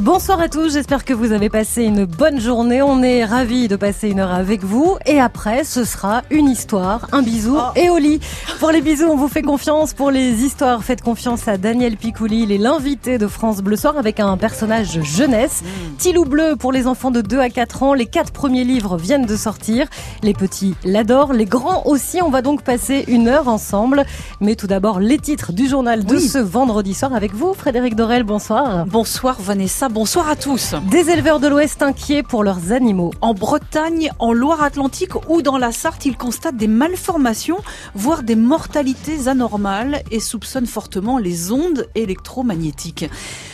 Bonsoir à tous, j'espère que vous avez passé une bonne journée. On est ravis de passer une heure avec vous. Et après, ce sera une histoire, un bisou Oh. et au lit. Pour les bisous, on vous fait confiance. Pour les histoires, faites confiance à Daniel Picouli. Il est l'invité de France Bleu Soir avec un personnage jeunesse. Tilou Bleu pour les enfants de 2 à 4 ans. Les quatre premiers livres viennent de sortir. Les petits l'adorent, les grands aussi. On va donc passer une heure ensemble. Mais tout d'abord, les titres du journal de Oui. ce vendredi soir avec vous, Frédéric Dorel. Bonsoir. Bonsoir Vanessa, bonsoir à tous. Des éleveurs de l'Ouest inquiets pour leurs animaux. En Bretagne, en Loire-Atlantique ou dans la Sarthe, ils constatent des malformations, voire des mortalités anormales et soupçonnent fortement les ondes électromagnétiques.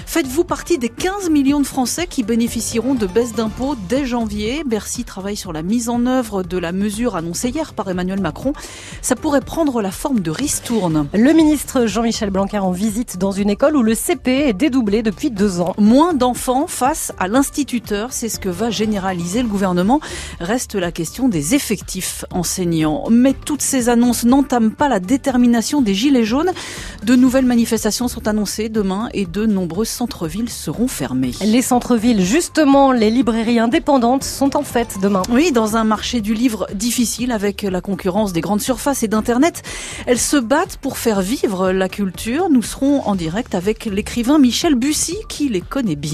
Faites-vous partie des 15 millions de Français qui bénéficieront de baisses d'impôts dès janvier? Bercy travaille sur la mise en œuvre de la mesure annoncée hier par Emmanuel Macron. Ça pourrait prendre la forme de ristourne. Le ministre Jean-Michel Blanquer en visite dans une école où le CP est dédoublé depuis deux ans. Moins d'enfants face à l'instituteur, c'est ce que va généraliser le gouvernement. Reste la question des effectifs enseignants. Mais toutes ces annonces n'entament pas la détermination des Gilets jaunes. De nouvelles manifestations sont annoncées demain et de nombreux centres-villes seront fermés. Les centres-villes, justement, les librairies indépendantes sont en fête demain. Oui, dans un marché du livre difficile avec la concurrence des grandes surfaces et d'Internet, elles se battent pour faire vivre la culture. Nous serons en direct avec l'écrivain Michel Bussy qui les connaît bien.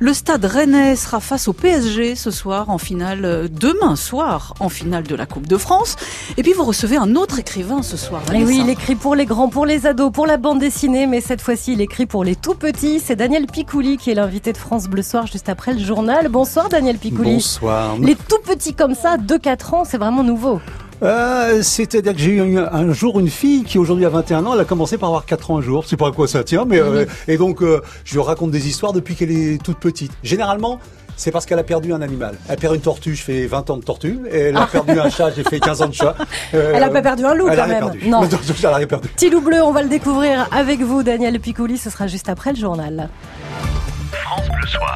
Le stade rennais sera face au PSG ce soir en finale, euh, demain soir en finale de la Coupe de France. Et puis vous recevez un autre écrivain ce soir. Et oui, il écrit pour les grands, pour les ados, pour la bande dessinée, mais cette fois-ci, il écrit pour les tout petits. C'est Daniel Picouli qui est l'invité de France Bleu Soir juste après le journal. Bonsoir Daniel Picouli. Bonsoir. Les tout petits comme ça, 2-4 ans, c'est vraiment nouveau. Euh, C'est-à-dire que j'ai eu un, un jour une fille qui aujourd'hui a 21 ans, elle a commencé par avoir 4 ans un jour, je sais pas à quoi ça tient, mais euh, et donc euh, je lui raconte des histoires depuis qu'elle est toute petite. Généralement, c'est parce qu'elle a perdu un animal. Elle perd une tortue, je fais 20 ans de tortue, et elle a perdu un chat, j'ai fait 15 ans de chat. Euh, Elle a pas perdu un loup elle quand même. perdu. Non. elle a rien perdu. Petit loup bleu, on va le découvrir avec vous, Daniel Picouli. Ce sera juste après le journal.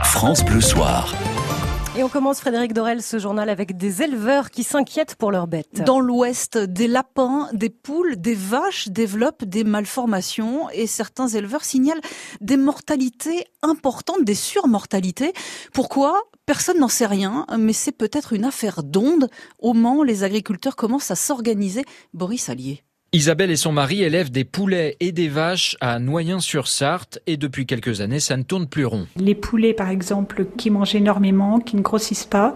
France Bleu Soir. Et on commence, Frédéric Dorel, ce journal avec des éleveurs qui s'inquiètent pour leurs bêtes. Dans l'Ouest, des lapins, des poules, des vaches développent des malformations et certains éleveurs signalent des mortalités importantes, des surmortalités. Pourquoi? Personne n'en sait rien, mais c'est peut-être une affaire d'ondes. Au Mans, les agriculteurs commencent à s'organiser. Boris Allier. Isabelle et son mari élèvent des poulets et des vaches à Noyen-sur-Sarthe et depuis quelques années, ça ne tourne plus rond. Les poulets, par exemple, qui mangent énormément, qui ne grossissent pas,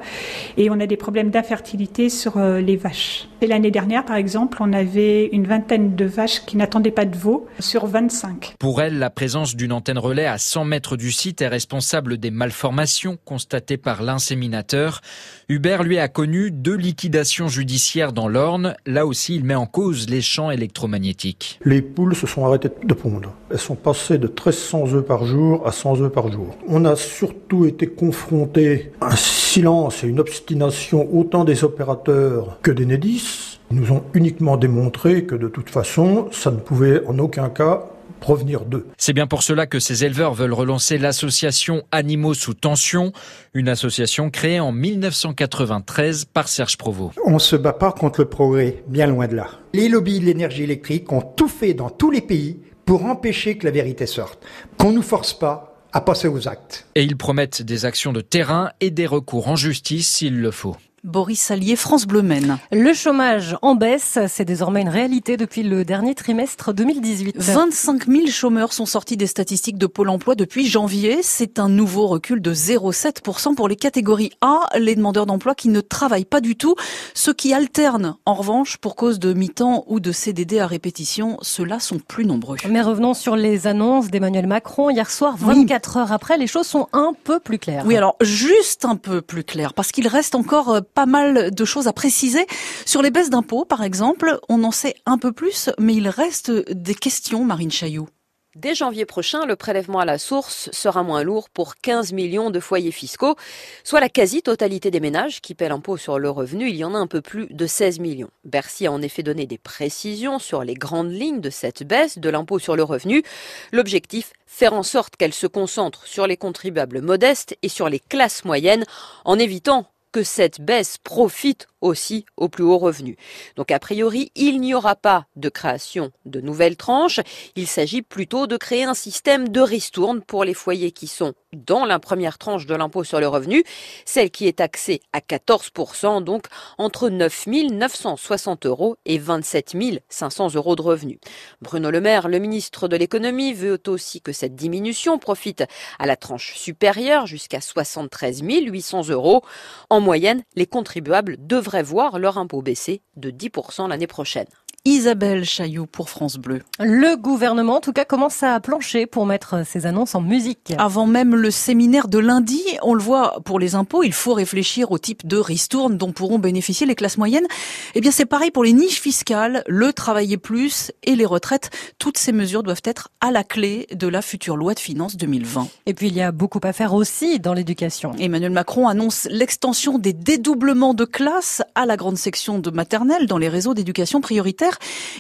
et on a des problèmes d'infertilité sur euh, les vaches. Et l'année dernière, par exemple, on avait une vingtaine de vaches qui n'attendaient pas de veau sur 25. Pour elle, la présence d'une antenne relais à 100 mètres du site est responsable des malformations constatées par l'inséminateur. Hubert, lui, a connu deux liquidations judiciaires dans l'Orne. Là aussi, il met en cause les champs électromagnétiques. Les poules se sont arrêtées de pondre. Elles sont passées de 1300 œufs par jour à 100 œufs par jour. On a surtout été confrontés à un silence et une obstination autant des opérateurs que des Nédis. Ils nous ont uniquement démontré que de toute façon, ça ne pouvait en aucun cas provenir d'eux. C'est bien pour cela que ces éleveurs veulent relancer l'association Animaux sous tension, une association créée en 1993 par Serge Provost. On se bat pas contre le progrès, bien loin de là. Les lobbies de l'énergie électrique ont tout fait dans tous les pays pour empêcher que la vérité sorte. Qu'on nous force pas à passer aux actes. Et ils promettent des actions de terrain et des recours en justice s'il le faut. Boris Allier, France Bleu Maine. Le chômage en baisse, c'est désormais une réalité depuis le dernier trimestre 2018. 25 000 chômeurs sont sortis des statistiques de Pôle emploi depuis janvier. C'est un nouveau recul de 0,7% pour les catégories A, les demandeurs d'emploi qui ne travaillent pas du tout. Ceux qui alternent, en revanche, pour cause de mi-temps ou de CDD à répétition, ceux-là sont plus nombreux. Mais revenons sur les annonces d'Emmanuel Macron. Hier soir, Oui. 24 heures après, les choses sont un peu plus claires. Oui, alors juste un peu plus clair, parce qu'il reste encore euh, pas mal de choses à préciser. Sur les baisses d'impôts, par exemple, on en sait un peu plus, mais il reste des questions, Marine Chailloux. Dès janvier prochain, le prélèvement à la source sera moins lourd pour 15 millions de foyers fiscaux, soit la quasi-totalité des ménages qui paient l'impôt sur le revenu. Il y en a un peu plus de 16 millions. Bercy a en effet donné des précisions sur les grandes lignes de cette baisse de l'impôt sur le revenu. L'objectif, faire en sorte qu'elle se concentre sur les contribuables modestes et sur les classes moyennes, en évitant que cette baisse profite aussi aux plus hauts revenus. Donc a priori, il n'y aura pas de création de nouvelles tranches. Il s'agit plutôt de créer un système de ristourne pour les foyers qui sont dans la première tranche de l'impôt sur le revenu, celle qui est taxée à 14%, donc entre 9 960 euros et 27 500 euros de revenus. Bruno Le Maire, le ministre de l'économie, veut aussi que cette diminution profite à la tranche supérieure jusqu'à 73 800 euros. En moyenne, les contribuables devraient voir leur impôt baisser de 10% l'année prochaine. Isabelle Chaillot pour France Bleu. Le gouvernement, en tout cas, commence à plancher pour mettre ses annonces en musique. Avant même le séminaire de lundi, on le voit pour les impôts, il faut réfléchir au type de ristourne dont pourront bénéficier les classes moyennes. Eh bien, c'est pareil pour les niches fiscales, le travailler plus et les retraites. Toutes ces mesures doivent être à la clé de la future loi de finances 2020. Et puis, il y a beaucoup à faire aussi dans l'éducation. Emmanuel Macron annonce l'extension des dédoublements de classes à la grande section de maternelle dans les réseaux d'éducation prioritaire.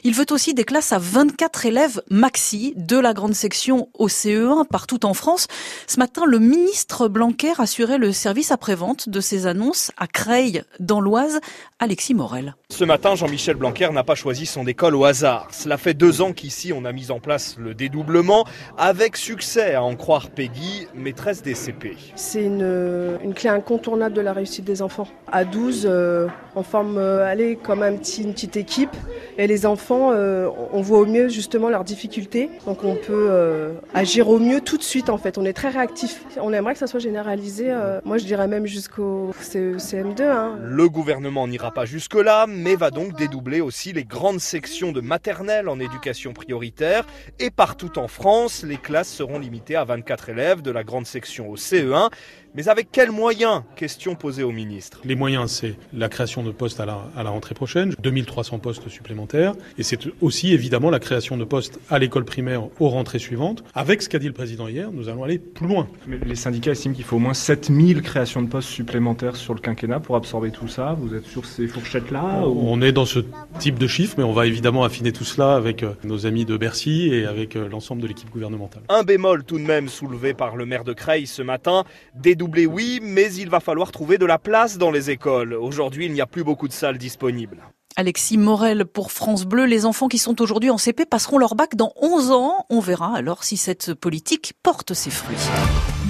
Il veut aussi des classes à 24 élèves maxi de la grande section au CE1 partout en France. Ce matin, le ministre Blanquer assurait le service après-vente de ces annonces à Creil, dans l'Oise, Alexis Morel. Ce matin, Jean-Michel Blanquer n'a pas choisi son école au hasard. Cela fait deux ans qu'ici, on a mis en place le dédoublement, avec succès, à en croire Peggy, maîtresse des CP. C'est une, une clé incontournable de la réussite des enfants. À 12, euh, on forme euh, aller comme un petit, une petite équipe et les enfants, euh, on voit au mieux justement leurs difficultés. Donc on peut euh, agir au mieux tout de suite en fait. On est très réactif. On aimerait que ça soit généralisé. Euh, moi je dirais même jusqu'au CM2. Hein. Le gouvernement n'ira pas jusque-là, mais va donc dédoubler aussi les grandes sections de maternelle en éducation prioritaire. Et partout en France, les classes seront limitées à 24 élèves de la grande section au CE1. Mais avec quels moyens? Question posée au ministre. Les moyens, c'est la création de postes à la, à la rentrée prochaine, 2300 postes supplémentaires, et c'est aussi évidemment la création de postes à l'école primaire aux rentrées suivantes. Avec ce qu'a dit le président hier, nous allons aller plus loin. Mais les syndicats estiment qu'il faut au moins 7000 créations de postes supplémentaires sur le quinquennat pour absorber tout ça. Vous êtes sur ces fourchettes-là ou... On est dans ce type de chiffres, mais on va évidemment affiner tout cela avec euh, nos amis de Bercy et avec euh, l'ensemble de l'équipe gouvernementale. Un bémol tout de même soulevé par le maire de Creil ce matin, des doubler, oui, mais il va falloir trouver de la place dans les écoles. Aujourd'hui, il n'y a plus beaucoup de salles disponibles. Alexis Morel pour France Bleu. Les enfants qui sont aujourd'hui en CP passeront leur bac dans 11 ans. On verra alors si cette politique porte ses fruits.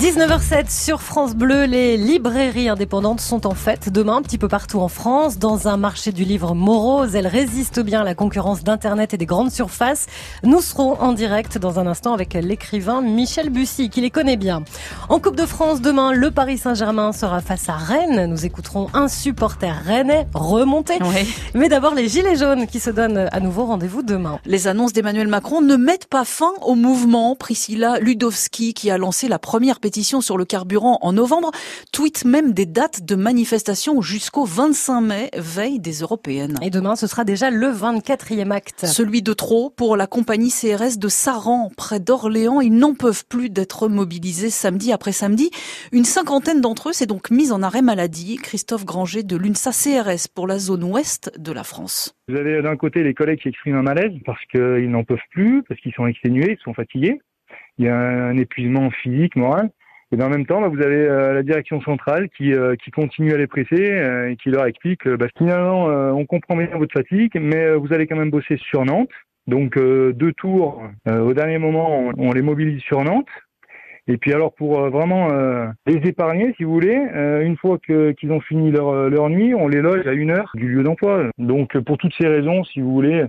19h07 sur France Bleu, les librairies indépendantes sont en fête demain un petit peu partout en France. Dans un marché du livre morose, elles résistent bien à la concurrence d'Internet et des grandes surfaces. Nous serons en direct dans un instant avec l'écrivain Michel Bussy, qui les connaît bien. En Coupe de France, demain, le Paris Saint-Germain sera face à Rennes. Nous écouterons un supporter rennais remonter. Ouais. Mais d'abord, les Gilets jaunes qui se donnent à nouveau rendez-vous demain. Les annonces d'Emmanuel Macron ne mettent pas fin au mouvement. Priscilla Ludowski, qui a lancé la première pétition sur le carburant en novembre, tweet même des dates de manifestation jusqu'au 25 mai, veille des européennes. Et demain, ce sera déjà le 24e acte. Celui de trop pour la compagnie CRS de Saran, près d'Orléans. Ils n'en peuvent plus d'être mobilisés samedi après samedi. Une cinquantaine d'entre eux s'est donc mise en arrêt maladie. Christophe Granger de l'UNSA CRS pour la zone ouest de la France. Vous avez d'un côté les collègues qui expriment un malaise parce qu'ils n'en peuvent plus, parce qu'ils sont exténués, ils sont fatigués. Il y a un épuisement physique, moral. Et dans le même temps, bah, vous avez euh, la direction centrale qui, euh, qui continue à les presser euh, et qui leur explique bah, finalement, on comprend bien votre fatigue, mais vous allez quand même bosser sur Nantes. Donc deux tours, au dernier moment, on, on, les mobilise sur Nantes. Et puis alors pour vraiment les épargner, si vous voulez, une fois qu'ils ont fini leur, leur nuit, on les loge à une heure du lieu d'emploi. Donc pour toutes ces raisons, si vous voulez,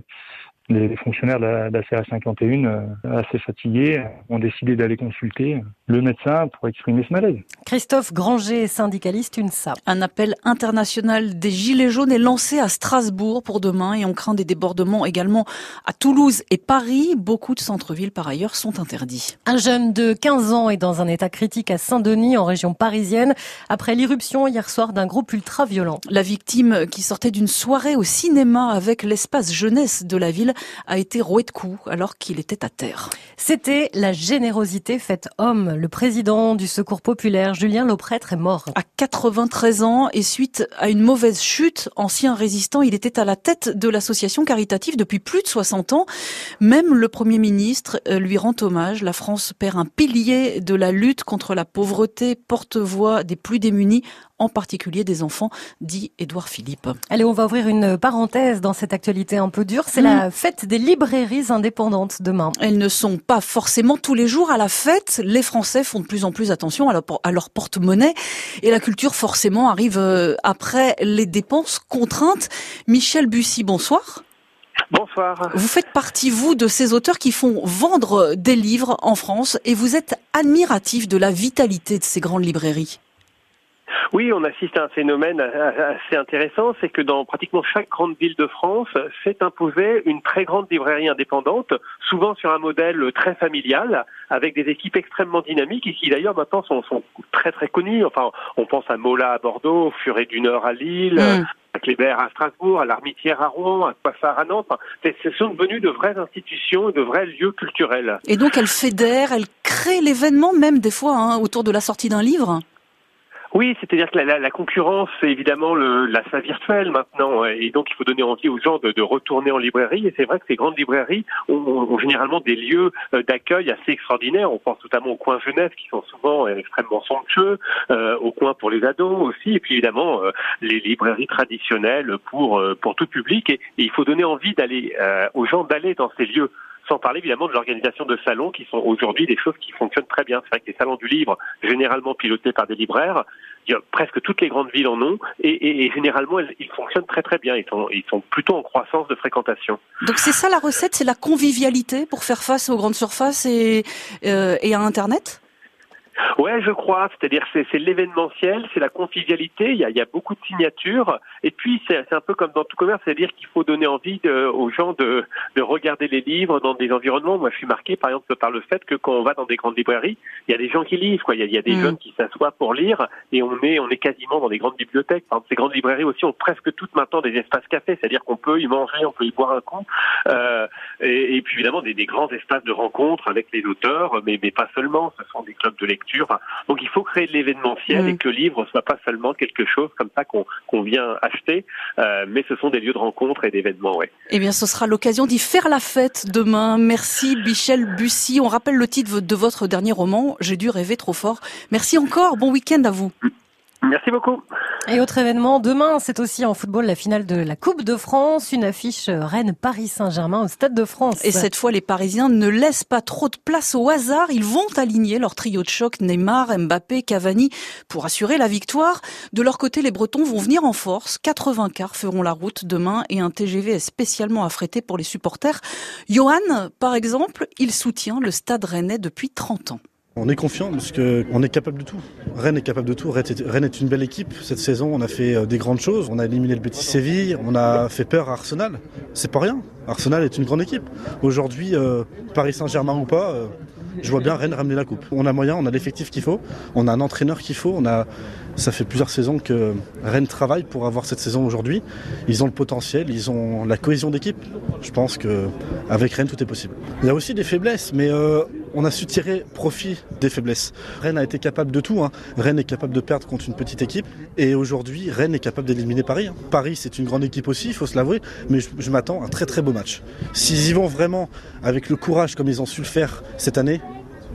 les, fonctionnaires de la, de la CA 51, euh, assez fatigués, ont décidé d'aller consulter le médecin pour exprimer ce malaise. Christophe Granger, syndicaliste UNSA. Un appel international des Gilets jaunes est lancé à Strasbourg pour demain et on craint des débordements également à Toulouse et Paris. Beaucoup de centres-villes par ailleurs sont interdits. Un jeune de 15 ans est dans un état critique à Saint-Denis en région parisienne après l'irruption hier soir d'un groupe ultra-violent. La victime qui sortait d'une soirée au cinéma avec l'espace jeunesse de la ville a été roué de coups alors qu'il était à terre. C'était la générosité faite homme. Le président du Secours populaire, Julien Lauprêtre, est mort. À 93 ans et suite à une mauvaise chute, ancien résistant, il était à la tête de l'association caritative depuis plus de 60 ans. Même le Premier ministre euh, lui rend hommage. La France perd un pilier de la lutte contre la pauvreté, porte-voix des plus démunis en particulier des enfants, dit Édouard Philippe. Allez, on va ouvrir une parenthèse dans cette actualité un peu dure. C'est la fête des librairies indépendantes demain. Elles ne sont pas forcément tous les jours à la fête. Les Français font de plus en plus attention à leur, à leur porte-monnaie et la culture forcément arrive euh, après les dépenses contraintes. Michel Bussy, bonsoir. Bonsoir. Vous faites partie, vous, de ces auteurs qui font vendre des livres en France et vous êtes admiratif de la vitalité de ces grandes librairies. Oui, on assiste à un phénomène assez intéressant, c'est que dans pratiquement chaque grande ville de France s'est imposée une très grande librairie indépendante, souvent sur un modèle très familial, avec des équipes extrêmement dynamiques et qui d'ailleurs maintenant sont, très très connues. Enfin, on pense à Mola à Bordeaux, Furet du Nord à Lille, mm. à Kléber à Strasbourg, à l'Armitière à Rouen, à Coiffard à Nantes. ce sont devenus de vraies institutions de vrais lieux culturels. Et donc elles fédèrent, elles créent l'événement même des fois hein, autour de la sortie d'un livre? Oui, c'est-à-dire que la, la, concurrence, c'est évidemment le, la salle virtuelle maintenant, et donc il faut donner envie aux gens de, retourner en librairie. Et c'est vrai que ces grandes librairies ont, généralement des lieux euh, d'accueil assez extraordinaires. On pense notamment aux coins jeunesse qui sont souvent euh, extrêmement somptueux, euh, aux coins pour les ados aussi, et puis évidemment euh, les librairies traditionnelles pour pour tout public. Et, et il faut donner envie d'aller aux gens d'aller dans ces lieux sans parler évidemment de l'organisation de salons qui sont aujourd'hui des choses qui fonctionnent très bien. C'est vrai que les salons du livre, généralement pilotés par des libraires, il y a presque toutes les grandes villes en ont et, généralement ils fonctionnent très très bien. Ils sont, ils sont plutôt en croissance de fréquentation. Donc c'est ça la recette, c'est la convivialité pour faire face aux grandes surfaces et, euh, et à Internet? Ouais, je crois. C'est-à-dire c'est, c'est l'événementiel, c'est la convivialité. Il y a, il y a beaucoup de signatures. Et puis c'est, c'est un peu comme dans tout commerce, c'est-à-dire qu'il faut donner envie de, aux gens de, de regarder les livres dans des environnements. Moi, je suis marqué par exemple par le fait que quand on va dans des grandes librairies, il y a des gens qui lisent. Quoi. Il, y a, il y a des mm. jeunes qui s'assoient pour lire, et on est on est quasiment dans des grandes bibliothèques. Par exemple, ces grandes librairies aussi ont presque toutes maintenant des espaces cafés, c'est-à-dire qu'on peut y manger, on peut y boire un coup. Euh, et, et, puis évidemment des, des grands espaces de rencontre avec les auteurs, mais mais pas seulement. Ce sont des clubs de lecture donc il faut créer de l'événementiel et mm. que le livre soit pas seulement quelque chose comme ça qu'on vient acheter, euh, mais ce sont des lieux de rencontre et d'événements. Ouais. Eh bien, ce sera l'occasion d'y faire la fête demain. Merci Michel Bussy. On rappelle le titre de votre dernier roman, J'ai dû rêver trop fort. Merci encore. Bon week-end à vous. Merci beaucoup. Et autre événement, demain, c'est aussi en football la finale de la Coupe de France, une affiche Rennes-Paris Saint-Germain au Stade de France. Et cette fois, les Parisiens ne laissent pas trop de place au hasard. Ils vont aligner leur trio de choc Neymar, Mbappé, Cavani pour assurer la victoire. De leur côté, les Bretons vont venir en force. 80 cars feront la route demain et un TGV est spécialement affrété pour les supporters. Johan, par exemple, il soutient le Stade Rennais depuis 30 ans. On est confiant parce qu'on est capable de tout. Rennes est capable de tout. Rennes est une belle équipe. Cette saison, on a fait euh, des grandes choses. On a éliminé le Petit Séville. On a fait peur à Arsenal. C'est pas rien. Arsenal est une grande équipe. Aujourd'hui, euh, Paris Saint-Germain ou pas, euh, je vois bien Rennes ramener la coupe. On a moyen, on a l'effectif qu'il faut, on a un entraîneur qu'il faut, on a ça fait plusieurs saisons que Rennes travaille pour avoir cette saison aujourd'hui. Ils ont le potentiel, ils ont la cohésion d'équipe. Je pense que avec Rennes tout est possible. Il y a aussi des faiblesses, mais on a su tirer profit des faiblesses. Rennes a été capable de tout. Hein. Rennes est capable de perdre contre une petite équipe, et aujourd'hui Rennes est capable d'éliminer Paris. Hein. Paris c'est une grande équipe aussi, il faut se l'avouer, mais je, je m'attends à un très très beau match. S'ils y vont vraiment avec le courage comme ils ont su le faire cette année,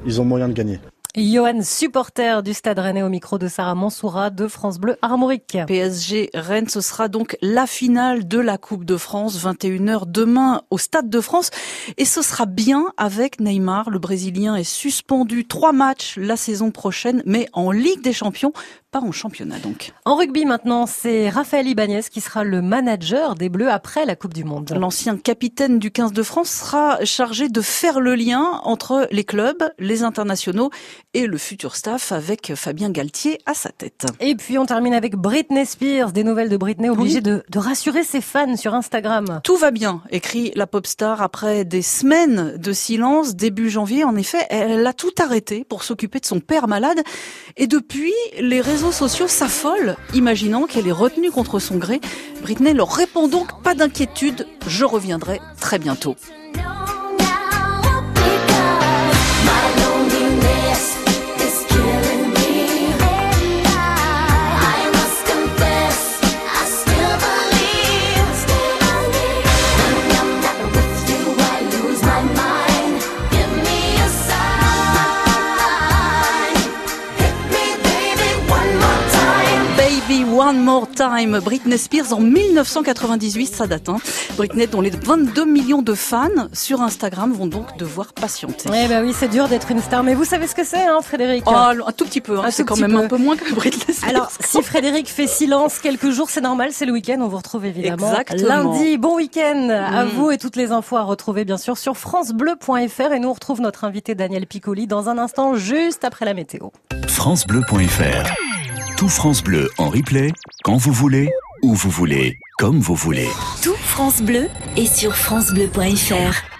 ils ont moyen de gagner. Johan, supporter du Stade Rennais au micro de Sarah Mansoura de France Bleu Armorique. PSG Rennes, ce sera donc la finale de la Coupe de France, 21h demain au Stade de France. Et ce sera bien avec Neymar. Le Brésilien est suspendu trois matchs la saison prochaine, mais en Ligue des Champions pas en championnat donc. En rugby maintenant, c'est Raphaël Ibanez qui sera le manager des Bleus après la Coupe du Monde. L'ancien capitaine du 15 de France sera chargé de faire le lien entre les clubs, les internationaux et le futur staff avec Fabien Galtier à sa tête. Et puis on termine avec Britney Spears, des nouvelles de Britney obligée de, de rassurer ses fans sur Instagram. Tout va bien, écrit la pop star après des semaines de silence début janvier. En effet, elle a tout arrêté pour s'occuper de son père malade et depuis les réseaux sociaux s'affolent, imaginant qu'elle est retenue contre son gré. Britney leur répond donc pas d'inquiétude, je reviendrai très bientôt. Time, Britney Spears en 1998, ça date. Hein. Britney dont les 22 millions de fans sur Instagram vont donc devoir patienter. Eh ben oui, c'est dur d'être une star, mais vous savez ce que c'est, hein, Frédéric? Oh, Un tout petit peu, hein. c'est quand même un peu moins que Britney Spears. Alors, si Frédéric fait silence quelques jours, c'est normal, c'est le week-end, on vous retrouve évidemment Exactement. lundi. Bon week-end à mm. vous et toutes les infos à retrouver bien sûr sur francebleu.fr et nous on retrouve notre invité Daniel Piccoli dans un instant, juste après la météo. francebleu.fr Tout France Bleu en replay, quand vous voulez, où vous voulez, comme vous voulez. Tout France Bleu est sur francebleu.fr.